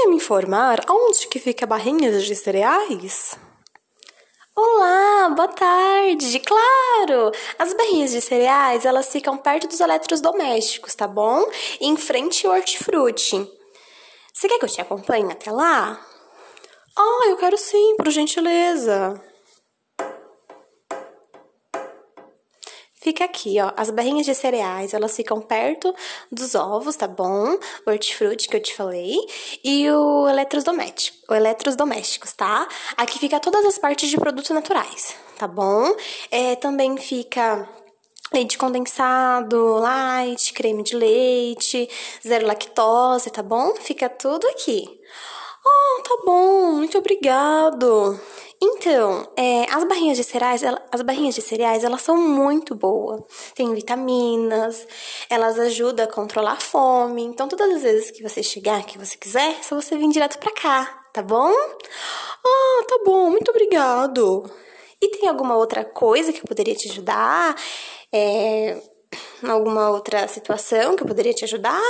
poderia me informar onde que fica Barrinhas de Cereais? Olá, boa tarde. Claro, as barrinhas de cereais elas ficam perto dos eletrodomésticos, tá bom? Em frente ao hortifruti. Você quer que eu te acompanhe até lá? Ah, eu quero sim, por gentileza. Fica aqui, ó. As barrinhas de cereais, elas ficam perto dos ovos, tá bom? O hortifruti que eu te falei. E o eletrodoméstico, o eletrodomésticos, tá? Aqui fica todas as partes de produtos naturais, tá bom? É, também fica leite condensado, light, creme de leite, zero lactose, tá bom? Fica tudo aqui. Oh, tá bom, muito obrigado. Então, é, as barrinhas de cereais, ela, as barrinhas de cereais, elas são muito boas. Tem vitaminas, elas ajudam a controlar a fome. Então, todas as vezes que você chegar, que você quiser, é só você vir direto pra cá, tá bom? Ah, tá bom, muito obrigado. E tem alguma outra coisa que eu poderia te ajudar? É, alguma outra situação que eu poderia te ajudar?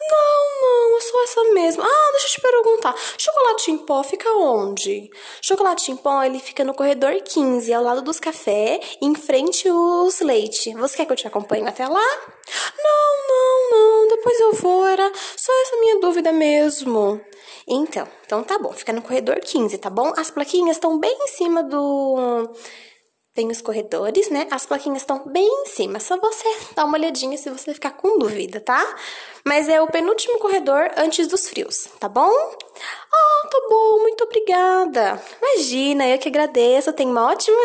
Não, não, essa mesmo. Ah, deixa eu te perguntar. Chocolate em pó fica onde? Chocolate em pó, ele fica no corredor 15, ao lado dos cafés, em frente os leite. Você quer que eu te acompanhe até lá? Não, não, não, depois eu vou, era só essa minha dúvida mesmo. Então, então tá bom, fica no corredor 15, tá bom? As plaquinhas estão bem em cima do tem os corredores, né? As plaquinhas estão bem em cima. Só você dar uma olhadinha se você ficar com dúvida, tá? Mas é o penúltimo corredor antes dos frios, tá bom? Ah, tá bom, muito obrigada. Imagina, eu que agradeço. Tenha uma ótima,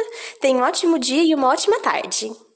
tenha um ótimo dia e uma ótima tarde.